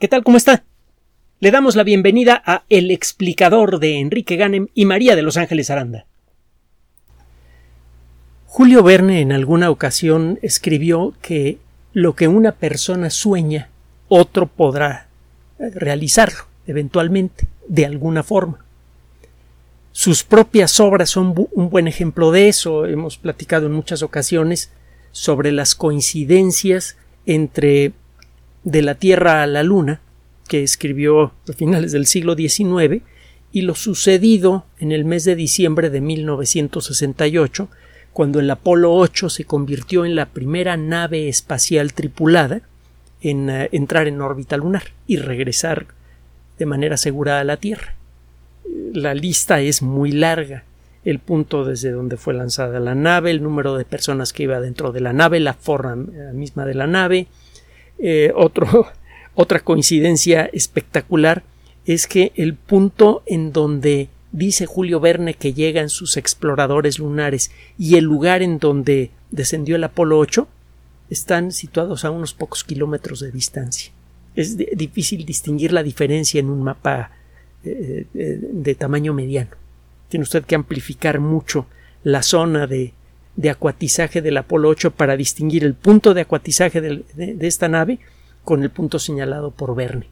¿Qué tal? ¿Cómo está? Le damos la bienvenida a El explicador de Enrique Ganem y María de Los Ángeles Aranda. Julio Verne en alguna ocasión escribió que lo que una persona sueña, otro podrá eh, realizarlo, eventualmente, de alguna forma. Sus propias obras son un buen ejemplo de eso. Hemos platicado en muchas ocasiones sobre las coincidencias entre de la Tierra a la Luna, que escribió a finales del siglo XIX, y lo sucedido en el mes de diciembre de 1968, cuando el Apolo 8 se convirtió en la primera nave espacial tripulada en uh, entrar en órbita lunar y regresar de manera segura a la Tierra. La lista es muy larga. El punto desde donde fue lanzada la nave, el número de personas que iba dentro de la nave, la forma misma de la nave, eh, otra coincidencia espectacular es que el punto en donde dice Julio Verne que llegan sus exploradores lunares y el lugar en donde descendió el Apolo 8 están situados a unos pocos kilómetros de distancia. Es difícil distinguir la diferencia en un mapa eh, eh, de tamaño mediano. Tiene usted que amplificar mucho la zona de de acuatizaje del Apolo 8 para distinguir el punto de acuatizaje de, de, esta nave con el punto señalado por Verne.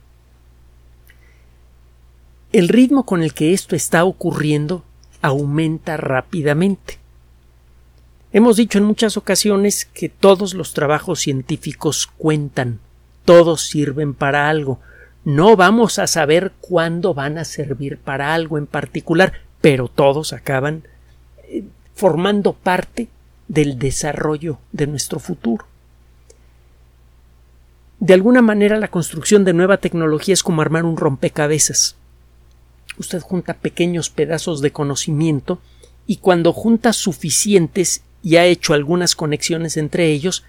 El ritmo con el que esto está ocurriendo aumenta rápidamente. Hemos dicho en muchas ocasiones que todos los trabajos científicos cuentan, todos sirven para algo. No vamos a saber cuándo van a servir para algo en particular, pero todos acaban formando parte del desarrollo de nuestro futuro. De alguna manera la construcción de nueva tecnología es como armar un rompecabezas. Usted junta pequeños pedazos de conocimiento y cuando junta suficientes y ha hecho algunas conexiones entre ellos,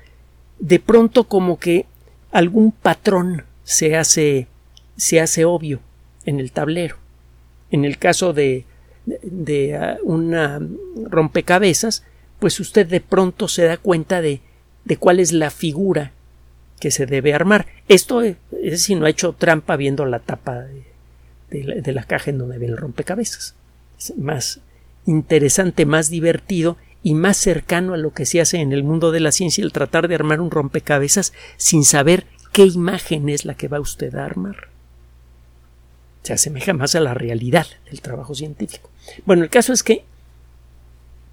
de pronto como que algún patrón se hace se hace obvio en el tablero. En el caso de de ah, una rompecabezas, pues usted de pronto se da cuenta de, de cuál es la figura que se debe armar. Esto es, si no ha hecho trampa viendo la tapa de, de, la, caja en donde ve el rompecabezas. Es más interesante, más divertido y más cercano a lo que se hace en el mundo de la ciencia el tratar de armar un rompecabezas sin saber qué imagen es la que va usted a armar se asemeja más a la realidad del trabajo científico. Bueno, el caso es que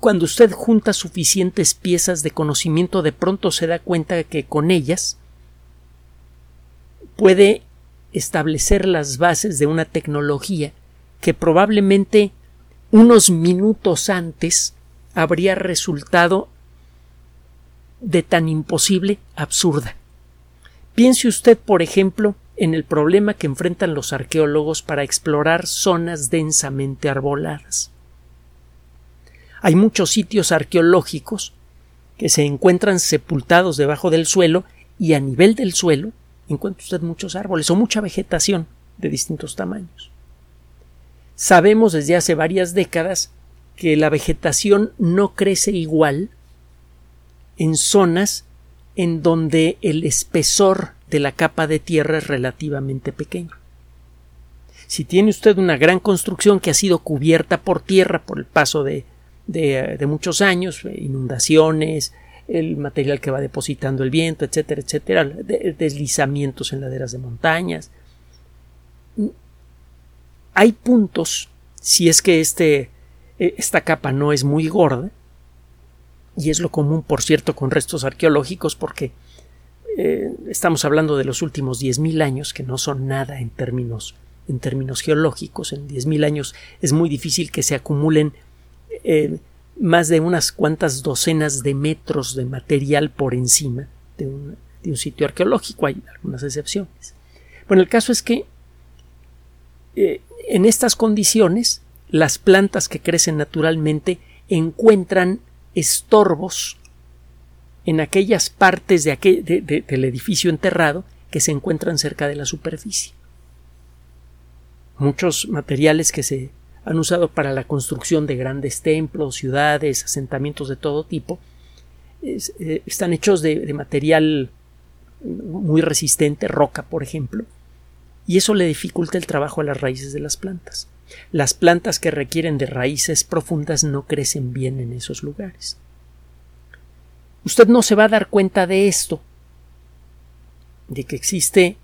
cuando usted junta suficientes piezas de conocimiento, de pronto se da cuenta que con ellas puede establecer las bases de una tecnología que probablemente unos minutos antes habría resultado de tan imposible absurda. Piense usted, por ejemplo, en el problema que enfrentan los arqueólogos para explorar zonas densamente arboladas. Hay muchos sitios arqueológicos que se encuentran sepultados debajo del suelo y a nivel del suelo encuentra usted muchos árboles o mucha vegetación de distintos tamaños. Sabemos desde hace varias décadas que la vegetación no crece igual en zonas en donde el espesor de la capa de tierra es relativamente pequeño. Si tiene usted una gran construcción que ha sido cubierta por tierra por el paso de, de, muchos años, eh, inundaciones, el material que va depositando el viento, etcétera, etcétera, deslizamientos en laderas de montañas. Hay puntos, si es que este, e, esta capa no es muy gorda, y es lo común, por cierto, con restos arqueológicos, porque eh, estamos hablando de los últimos 10.000 años, que no son nada en términos, en términos geológicos. En 10.000 años es muy difícil que se acumulen eh, más de unas cuantas docenas de metros de material por encima de un, sitio arqueológico. Hay algunas excepciones. Bueno, el caso es que eh, en estas condiciones las plantas que crecen naturalmente encuentran estorbos en aquellas partes de aquel, del edificio enterrado que se encuentran cerca de la superficie. Muchos materiales que se han usado para la construcción de grandes templos, ciudades, asentamientos de todo tipo, eh, están hechos de, material muy resistente, roca, por ejemplo, y eso le dificulta el trabajo a las raíces de las plantas. Las plantas que requieren de raíces profundas no crecen bien en esos lugares. Usted no se va a dar cuenta de esto, de que existe,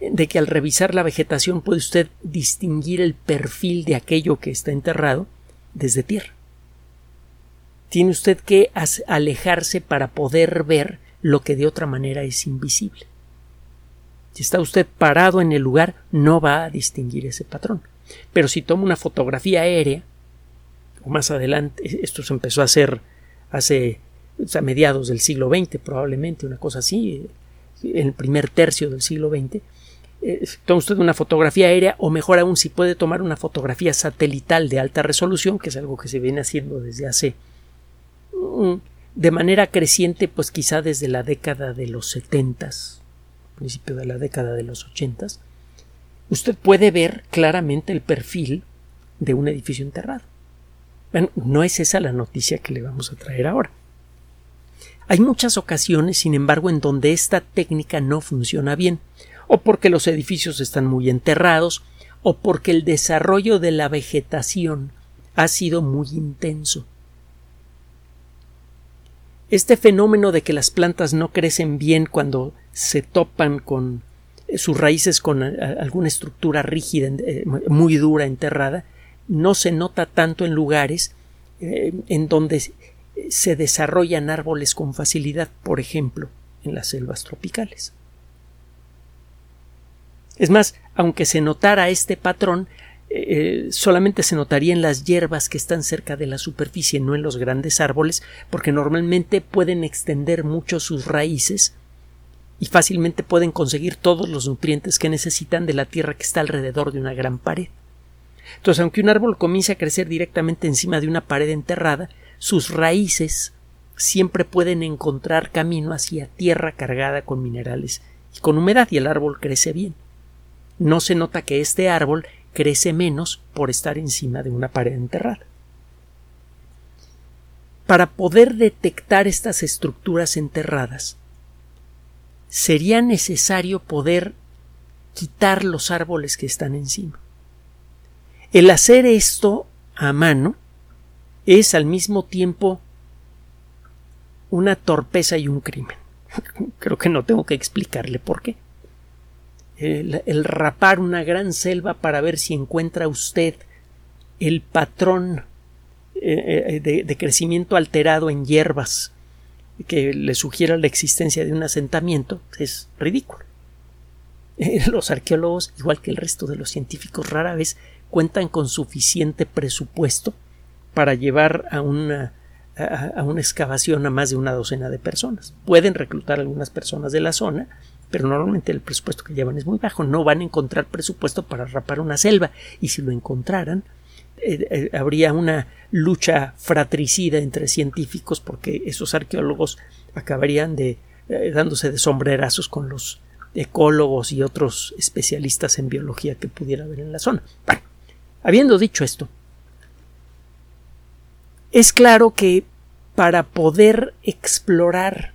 de que al revisar la vegetación puede usted distinguir el perfil de aquello que está enterrado desde tierra. Tiene usted que alejarse para poder ver lo que de otra manera es invisible. Si está usted parado en el lugar, no va a distinguir ese patrón. Pero si toma una fotografía aérea, o más adelante, esto se empezó a hacer hace a mediados del siglo XX, probablemente, una cosa así, en el primer tercio del siglo XX, eh, toma usted una fotografía aérea, o mejor aún, si puede tomar una fotografía satelital de alta resolución, que es algo que se viene haciendo desde hace mm, de manera creciente, pues quizá desde la década de los setentas, principio de la década de los ochentas, usted puede ver claramente el perfil de un edificio enterrado. Bueno, no es esa la noticia que le vamos a traer ahora. Hay muchas ocasiones, sin embargo, en donde esta técnica no funciona bien, o porque los edificios están muy enterrados, o porque el desarrollo de la vegetación ha sido muy intenso. Este fenómeno de que las plantas no crecen bien cuando se topan con eh, sus raíces con eh, alguna estructura rígida, eh, muy dura, enterrada, no se nota tanto en lugares en donde se desarrollan árboles con facilidad, por ejemplo, en las selvas tropicales. Es más, aunque se notara este patrón, solamente se notaría en las hierbas que están cerca de la superficie, no en los grandes árboles, porque normalmente pueden extender mucho sus raíces y fácilmente pueden conseguir todos los nutrientes que necesitan de la tierra que está alrededor de una gran pared. Entonces, aunque un árbol comience a crecer directamente encima de una pared enterrada, sus raíces siempre pueden encontrar camino hacia tierra cargada con minerales y con humedad y el árbol crece bien. No se nota que este árbol crece menos por estar encima de una pared enterrada. Para poder detectar estas estructuras enterradas, sería necesario poder quitar los árboles que están encima. El hacer esto a mano es al mismo tiempo una torpeza y un crimen. Creo que no tengo que explicarle por qué. El, rapar una gran selva para ver si encuentra usted el patrón eh, eh, de crecimiento alterado en hierbas que le sugiera la existencia de un asentamiento es ridículo. Los arqueólogos, igual que el resto de los científicos, rara vez cuentan con suficiente presupuesto para llevar a una, a, una excavación a más de una docena de personas. Pueden reclutar algunas personas de la zona, pero normalmente el presupuesto que llevan es muy bajo. No van a encontrar presupuesto para rapar una selva, y si lo encontraran, eh, eh, habría una lucha fratricida entre científicos porque esos arqueólogos acabarían de eh, dándose de sombrerazos con los ecólogos y otros especialistas en biología que pudiera haber en la zona. Bueno, habiendo dicho esto, es claro que para poder explorar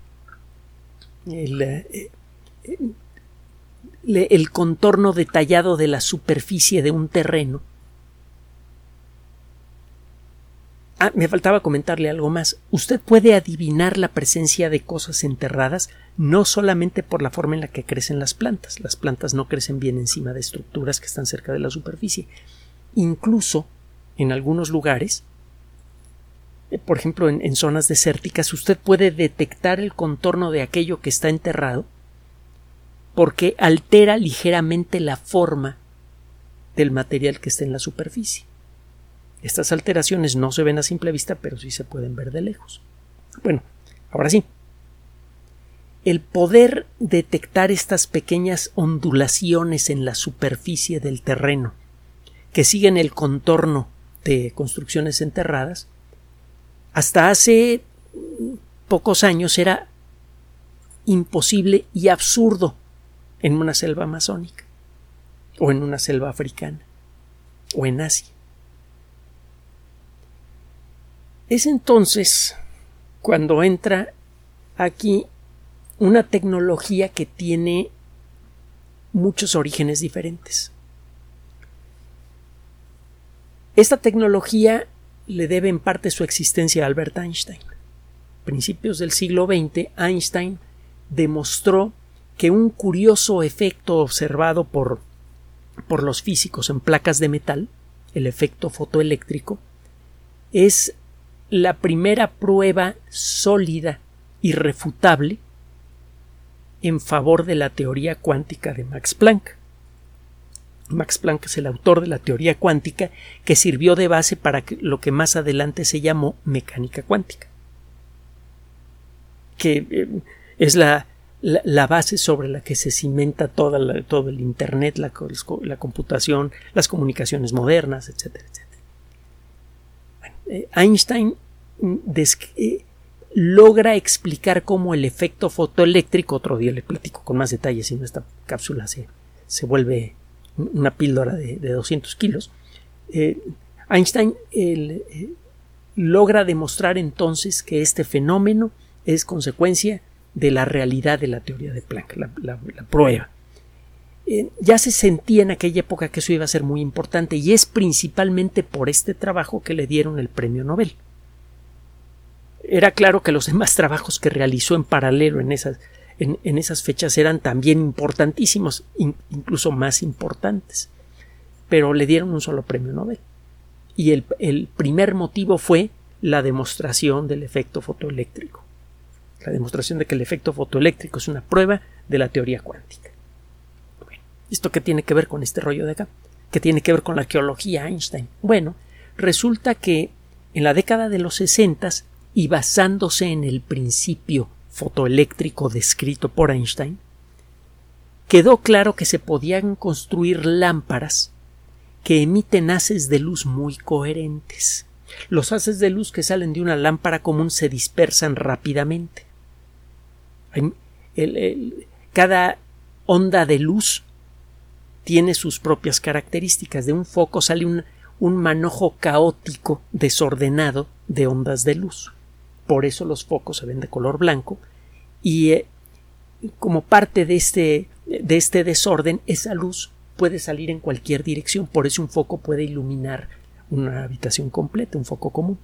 el, el contorno detallado de la superficie de un terreno, Ah, me faltaba comentarle algo más. Usted puede adivinar la presencia de cosas enterradas no solamente por la forma en la que crecen las plantas. Las plantas no crecen bien encima de estructuras que están cerca de la superficie. Incluso en algunos lugares, eh, por ejemplo en, zonas desérticas, usted puede detectar el contorno de aquello que está enterrado porque altera ligeramente la forma del material que está en la superficie. Estas alteraciones no se ven a simple vista, pero sí se pueden ver de lejos. Bueno, ahora sí. El poder detectar estas pequeñas ondulaciones en la superficie del terreno que siguen el contorno de construcciones enterradas, hasta hace pocos años era imposible y absurdo en una selva amazónica, o en una selva africana, o en Asia. Es entonces cuando entra aquí una tecnología que tiene muchos orígenes diferentes. Esta tecnología le debe en parte su existencia a Albert Einstein. A principios del siglo XX, Einstein demostró que un curioso efecto observado por, por los físicos en placas de metal, el efecto fotoeléctrico, es la primera prueba sólida, irrefutable, en favor de la teoría cuántica de Max Planck. Max Planck es el autor de la teoría cuántica que sirvió de base para lo que más adelante se llamó mecánica cuántica, que eh, es la, la, base sobre la que se cimenta toda todo el Internet, la, la, computación, las comunicaciones modernas, etcétera, etcétera. Eh, Einstein mm, eh, logra explicar cómo el efecto fotoeléctrico, otro día le platico con más detalles si no esta cápsula se, se vuelve una píldora de, 200 kilos, eh, Einstein eh, logra demostrar entonces que este fenómeno es consecuencia de la realidad de la teoría de Planck, la, prueba. Eh, ya se sentía en aquella época que eso iba a ser muy importante y es principalmente por este trabajo que le dieron el premio Nobel. Era claro que los demás trabajos que realizó en paralelo en esas en, esas fechas eran también importantísimos, incluso más importantes. Pero le dieron un solo premio Nobel. Y el, el primer motivo fue la demostración del efecto fotoeléctrico. La demostración de que el efecto fotoeléctrico es una prueba de la teoría cuántica. ¿esto qué tiene que ver con este rollo de acá? ¿Qué tiene que ver con la arqueología Einstein? Bueno, resulta que en la década de los sesentas y basándose en el principio fotoeléctrico descrito por Einstein, quedó claro que se podían construir lámparas que emiten haces de luz muy coherentes. Los haces de luz que salen de una lámpara común se dispersan rápidamente. cada onda de luz tiene sus propias características. De un foco sale un, un manojo caótico, desordenado de ondas de luz. Por eso los focos se ven de color blanco y eh, como parte de este, de este desorden, esa luz puede salir en cualquier dirección, por eso un foco puede iluminar una habitación completa, un foco común.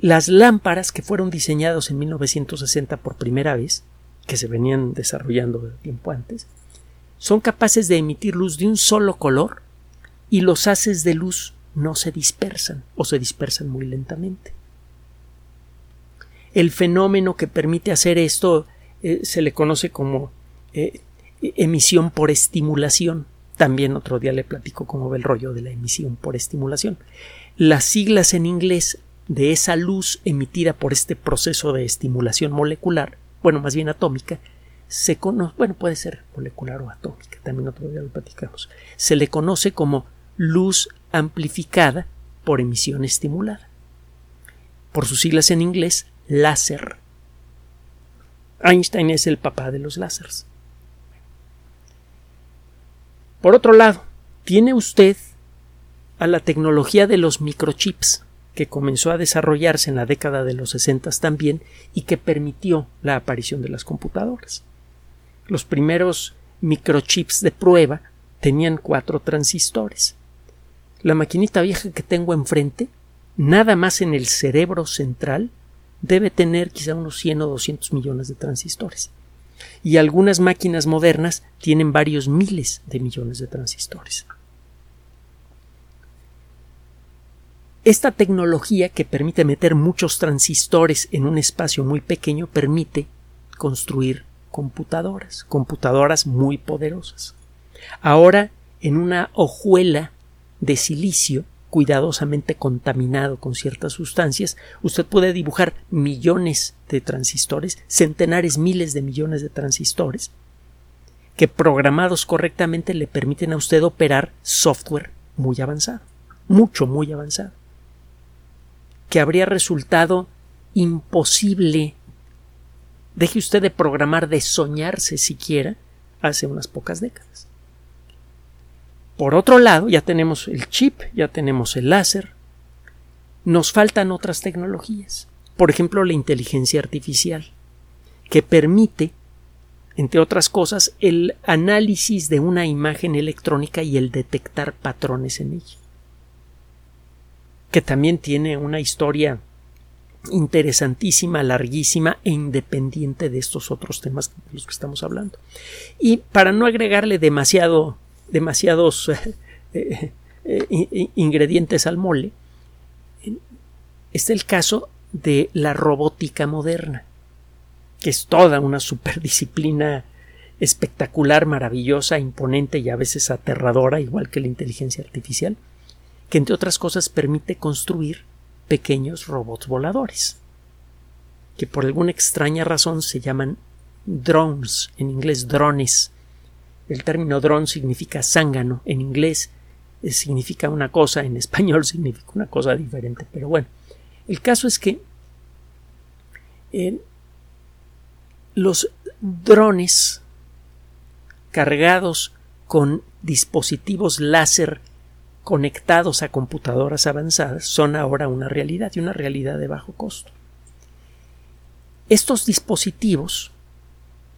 Las lámparas que fueron diseñadas en 1960 por primera vez, que se venían desarrollando de tiempo antes, son capaces de emitir luz de un solo color y los haces de luz no se dispersan o se dispersan muy lentamente. El fenómeno que permite hacer esto eh, se le conoce como eh, emisión por estimulación. También otro día le platico cómo ve el rollo de la emisión por estimulación. Las siglas en inglés de esa luz emitida por este proceso de estimulación molecular, bueno, más bien atómica, se conoce, bueno, puede ser molecular o atómica, también otro día lo platicamos, se le conoce como luz amplificada por emisión estimulada. Por sus siglas en inglés, láser. Einstein es el papá de los láseres. Por otro lado, tiene usted a la tecnología de los microchips, que comenzó a desarrollarse en la década de los 60 también y que permitió la aparición de las computadoras. Los primeros microchips de prueba tenían cuatro transistores. La maquinita vieja que tengo enfrente, nada más en el cerebro central, debe tener quizá unos 100 o 200 millones de transistores. Y algunas máquinas modernas tienen varios miles de millones de transistores. Esta tecnología que permite meter muchos transistores en un espacio muy pequeño permite construir computadoras, computadoras muy poderosas. Ahora, en una hojuela de silicio, cuidadosamente contaminado con ciertas sustancias, usted puede dibujar millones de transistores, centenares, miles de millones de transistores, que programados correctamente le permiten a usted operar software muy avanzado, mucho, muy avanzado, que habría resultado imposible. Deje usted de programar, de soñarse siquiera, hace unas pocas décadas. Por otro lado, ya tenemos el chip, ya tenemos el láser. Nos faltan otras tecnologías. Por ejemplo, la inteligencia artificial, que permite entre otras cosas, el análisis de una imagen electrónica y el detectar patrones en ella, que también tiene una historia interesantísima, larguísima e independiente de estos otros temas de los que estamos hablando. Y para no agregarle demasiado, demasiados eh, eh, ingredientes al mole, está el caso de la robótica moderna, que es toda una superdisciplina espectacular, maravillosa, imponente y a veces aterradora, igual que la inteligencia artificial, que entre otras cosas permite construir pequeños robots voladores, que por alguna extraña razón se llaman drones, en inglés drones. El término drone significa zángano, en inglés eh, significa una cosa, en español significa una cosa diferente, pero bueno, el caso es que eh, los drones cargados con dispositivos láser conectados a computadoras avanzadas son ahora una realidad y una realidad de bajo costo. Estos dispositivos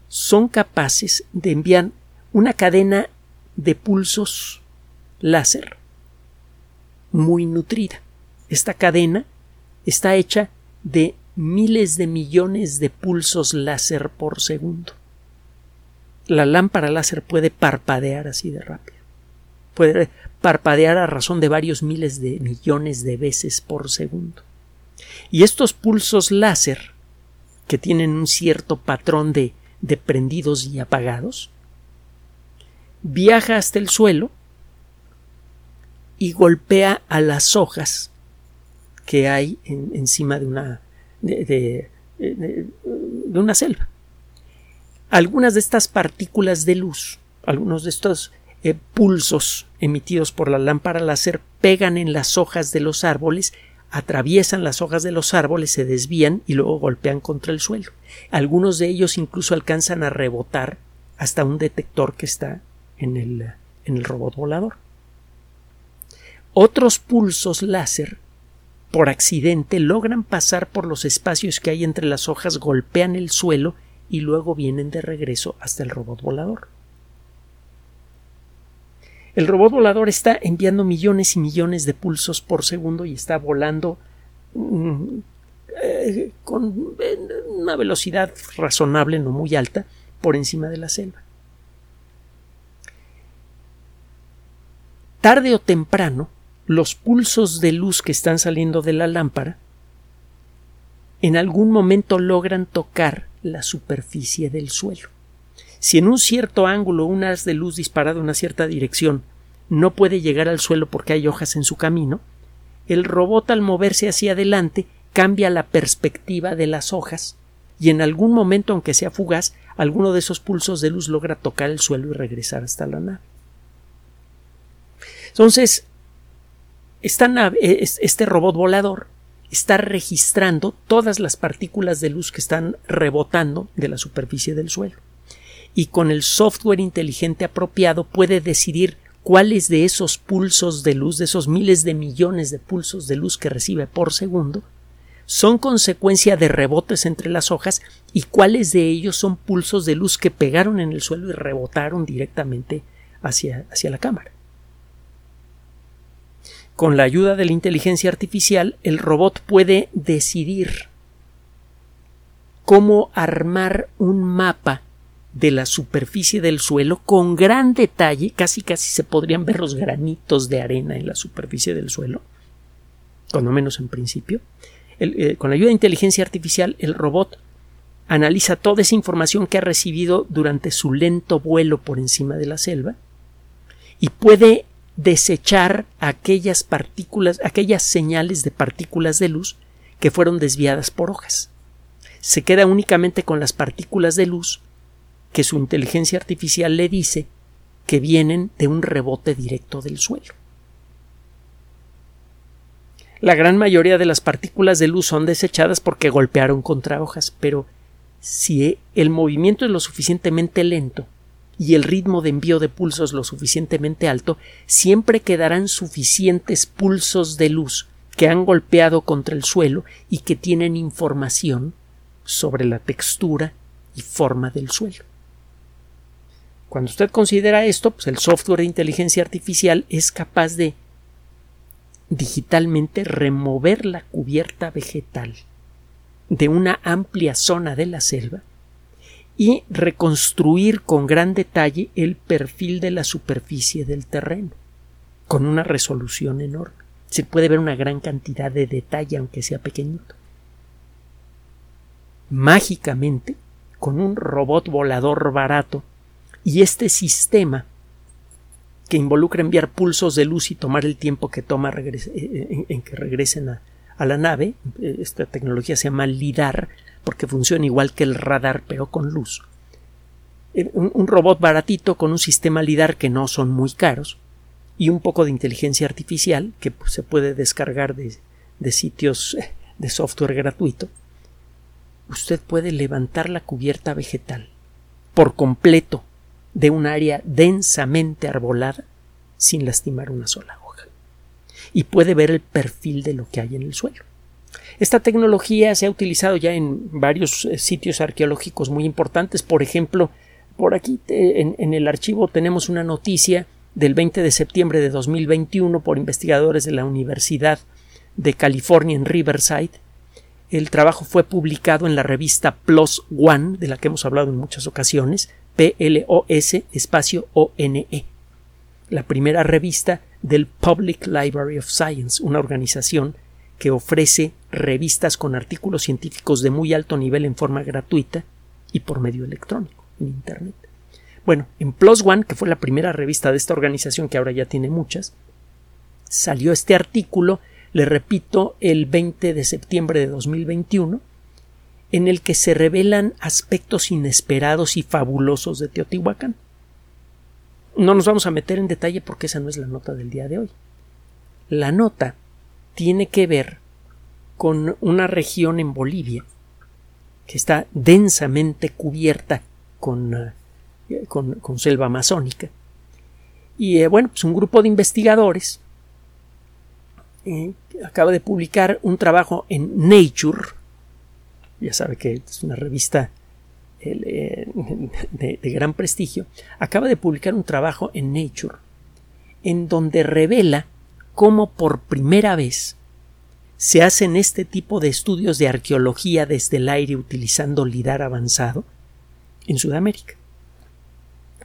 son capaces de enviar una cadena de pulsos láser muy nutrida. Esta cadena está hecha de miles de millones de pulsos láser por segundo. La lámpara láser puede parpadear así de rápido. Puede parpadear a razón de varios miles de millones de veces por segundo. Y estos pulsos láser, que tienen un cierto patrón de, de prendidos y apagados, viaja hasta el suelo y golpea a las hojas que hay encima de una de, una selva. Algunas de estas partículas de luz, algunos de estos eh, pulsos emitidos por la lámpara láser pegan en las hojas de los árboles, atraviesan las hojas de los árboles, se desvían y luego golpean contra el suelo. Algunos de ellos incluso alcanzan a rebotar hasta un detector que está en el, en el robot volador. Otros pulsos láser por accidente logran pasar por los espacios que hay entre las hojas, golpean el suelo y luego vienen de regreso hasta el robot volador. El robot volador está enviando millones y millones de pulsos por segundo y está volando mm, eh, con una velocidad razonable, no muy alta, por encima de la selva. Tarde o temprano, los pulsos de luz que están saliendo de la lámpara en algún momento logran tocar la superficie del suelo. Si en un cierto ángulo un haz de luz disparado en una cierta dirección no puede llegar al suelo porque hay hojas en su camino, el robot al moverse hacia adelante cambia la perspectiva de las hojas y en algún momento, aunque sea fugaz, alguno de esos pulsos de luz logra tocar el suelo y regresar hasta la nave. Entonces, nave, este robot volador está registrando todas las partículas de luz que están rebotando de la superficie del suelo y con el software inteligente apropiado puede decidir cuáles de esos pulsos de luz, de esos miles de millones de pulsos de luz que recibe por segundo, son consecuencia de rebotes entre las hojas y cuáles de ellos son pulsos de luz que pegaron en el suelo y rebotaron directamente hacia, hacia la cámara. Con la ayuda de la inteligencia artificial, el robot puede decidir cómo armar un mapa de la superficie del suelo con gran detalle, casi casi se podrían ver los granitos de arena en la superficie del suelo, cuando menos en principio. Eh, con la ayuda de inteligencia artificial, el robot analiza toda esa información que ha recibido durante su lento vuelo por encima de la selva y puede desechar aquellas partículas, aquellas señales de partículas de luz que fueron desviadas por hojas. Se queda únicamente con las partículas de luz que su inteligencia artificial le dice que vienen de un rebote directo del suelo. La gran mayoría de las partículas de luz son desechadas porque golpearon contra hojas, pero si el movimiento es lo suficientemente lento y el ritmo de envío de pulsos lo suficientemente alto, siempre quedarán suficientes pulsos de luz que han golpeado contra el suelo y que tienen información sobre la textura y forma del suelo. Cuando usted considera esto, pues el software de inteligencia artificial es capaz de digitalmente remover la cubierta vegetal de una amplia zona de la selva y reconstruir con gran detalle el perfil de la superficie del terreno, con una resolución enorme. Se puede ver una gran cantidad de detalle, aunque sea pequeñito. Mágicamente, con un robot volador barato y este sistema que involucra enviar pulsos de luz y tomar el tiempo que toma eh, eh, en, que regresen a, a la nave, eh, esta tecnología se llama LIDAR, porque funciona igual que el radar pero con luz. Eh, un, robot baratito con un sistema LIDAR que no son muy caros y un poco de inteligencia artificial que se puede descargar de, de sitios eh, de software gratuito. Usted puede levantar la cubierta vegetal por completo de un área densamente arbolada sin lastimar una sola hoja. Y puede ver el perfil de lo que hay en el suelo. Esta tecnología se ha utilizado ya en varios eh, sitios arqueológicos muy importantes. Por ejemplo, por aquí en, el archivo tenemos una noticia del 20 de septiembre de 2021 por investigadores de la Universidad de California en Riverside. El trabajo fue publicado en la revista PLOS ONE, de la que hemos hablado en muchas ocasiones, P-L-O-S espacio O-N-E, la primera revista del Public Library of Science, una organización que ofrece revistas con artículos científicos de muy alto nivel en forma gratuita y por medio electrónico, en Internet. Bueno, en Plus One, que fue la primera revista de esta organización, que ahora ya tiene muchas, salió este artículo, le repito, el 20 de septiembre de 2021, en el que se revelan aspectos inesperados y fabulosos de Teotihuacán. No nos vamos a meter en detalle porque esa no es la nota del día de hoy. La nota tiene que ver con una región en Bolivia que está densamente cubierta con, eh, con, selva amazónica. Y eh, bueno, pues un grupo de investigadores eh, acaba de publicar un trabajo en Nature, ya sabe que es una revista de, de gran prestigio, acaba de publicar un trabajo en Nature en donde revela cómo por primera vez se hacen este tipo de estudios de arqueología desde el aire utilizando lidar avanzado en Sudamérica.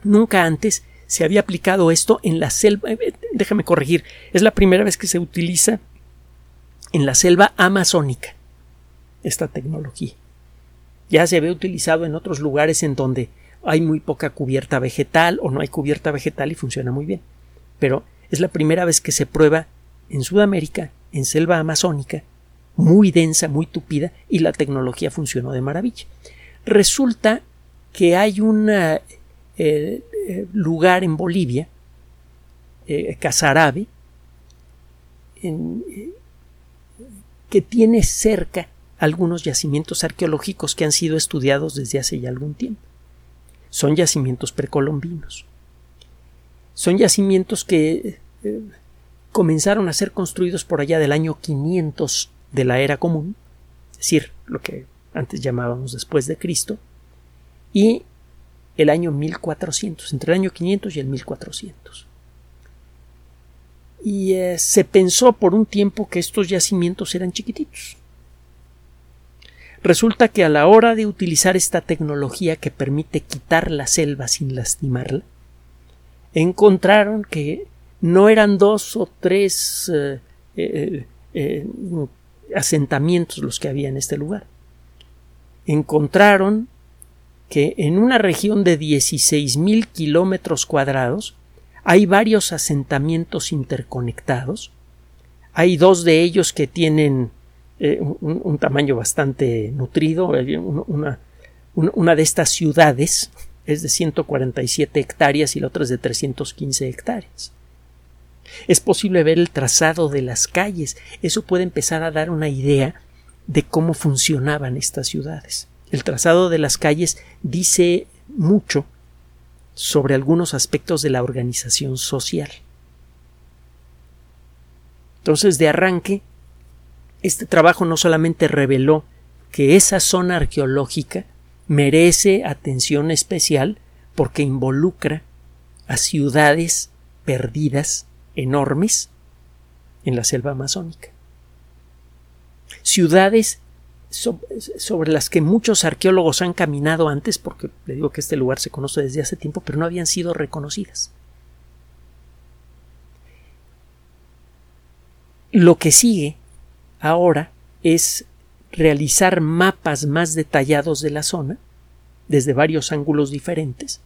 Nunca antes se había aplicado esto en la selva. Eh, eh, déjame corregir, es la primera vez que se utiliza en la selva amazónica esta tecnología. Ya se había utilizado en otros lugares en donde hay muy poca cubierta vegetal o no hay cubierta vegetal y funciona muy bien. Pero es la primera vez que se prueba en Sudamérica, en selva amazónica, muy densa, muy tupida, y la tecnología funcionó de maravilla. Resulta que hay un eh, eh, lugar en Bolivia, eh, Casarabe, que tiene cerca algunos yacimientos arqueológicos que han sido estudiados desde hace ya algún tiempo. Son yacimientos precolombinos. Son yacimientos que eh, comenzaron a ser construidos por allá del año 500 de la era común, es decir, lo que antes llamábamos después de Cristo, y el año 1400, entre el año 500 y el 1400. Y eh, se pensó por un tiempo que estos yacimientos eran chiquititos. Resulta que a la hora de utilizar esta tecnología que permite quitar la selva sin lastimarla, encontraron que no eran dos o tres eh, eh, eh, asentamientos los que había en este lugar. Encontraron que en una región de 16.000 kilómetros cuadrados hay varios asentamientos interconectados. Hay dos de ellos que tienen un, tamaño bastante nutrido. Una, una de estas ciudades es de 147 hectáreas y la otra es de 315 hectáreas. Es posible ver el trazado de las calles. Eso puede empezar a dar una idea de cómo funcionaban estas ciudades. El trazado de las calles dice mucho sobre algunos aspectos de la organización social. Entonces, de arranque, este trabajo no solamente reveló que esa zona arqueológica merece atención especial porque involucra a ciudades perdidas enormes en la selva amazónica. Ciudades sobre las que muchos arqueólogos han caminado antes, porque le digo que este lugar se conoce desde hace tiempo, pero no habían sido reconocidas. Lo que sigue ahora es realizar mapas más detallados de la zona, desde varios ángulos diferentes,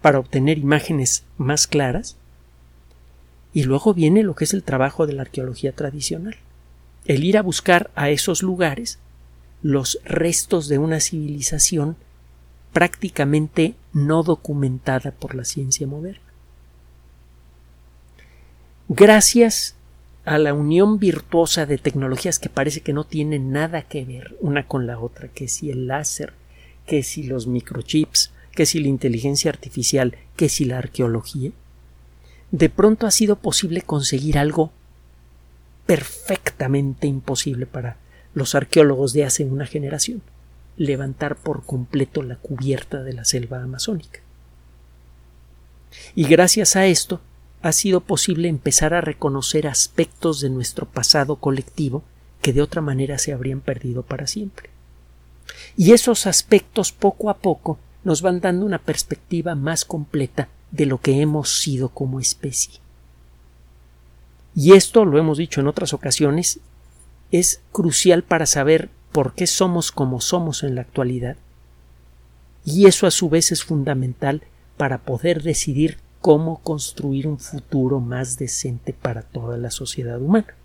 para obtener imágenes más claras, y luego viene lo que es el trabajo de la arqueología tradicional, el ir a buscar a esos lugares los restos de una civilización prácticamente no documentada por la ciencia moderna. Gracias a la unión virtuosa de tecnologías que parece que no tienen nada que ver una con la otra, que si el láser, que si los microchips, que si la inteligencia artificial, que si la arqueología, de pronto ha sido posible conseguir algo perfectamente imposible para los arqueólogos de hace una generación levantar por completo la cubierta de la selva amazónica. Y gracias a esto ha sido posible empezar a reconocer aspectos de nuestro pasado colectivo que de otra manera se habrían perdido para siempre. Y esos aspectos poco a poco nos van dando una perspectiva más completa de lo que hemos sido como especie. Y esto, lo hemos dicho en otras ocasiones, es crucial para saber por qué somos como somos en la actualidad. Y eso a su vez es fundamental para poder decidir cómo construir un futuro más decente para toda la sociedad humana.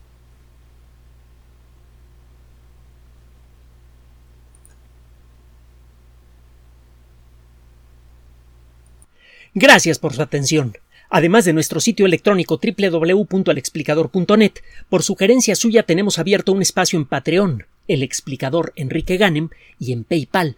Gracias por su atención además de nuestro sitio electrónico www.alexplicador.net. Por sugerencia suya tenemos abierto un espacio en Patreon, el explicador Enrique Ganem, y en PayPal,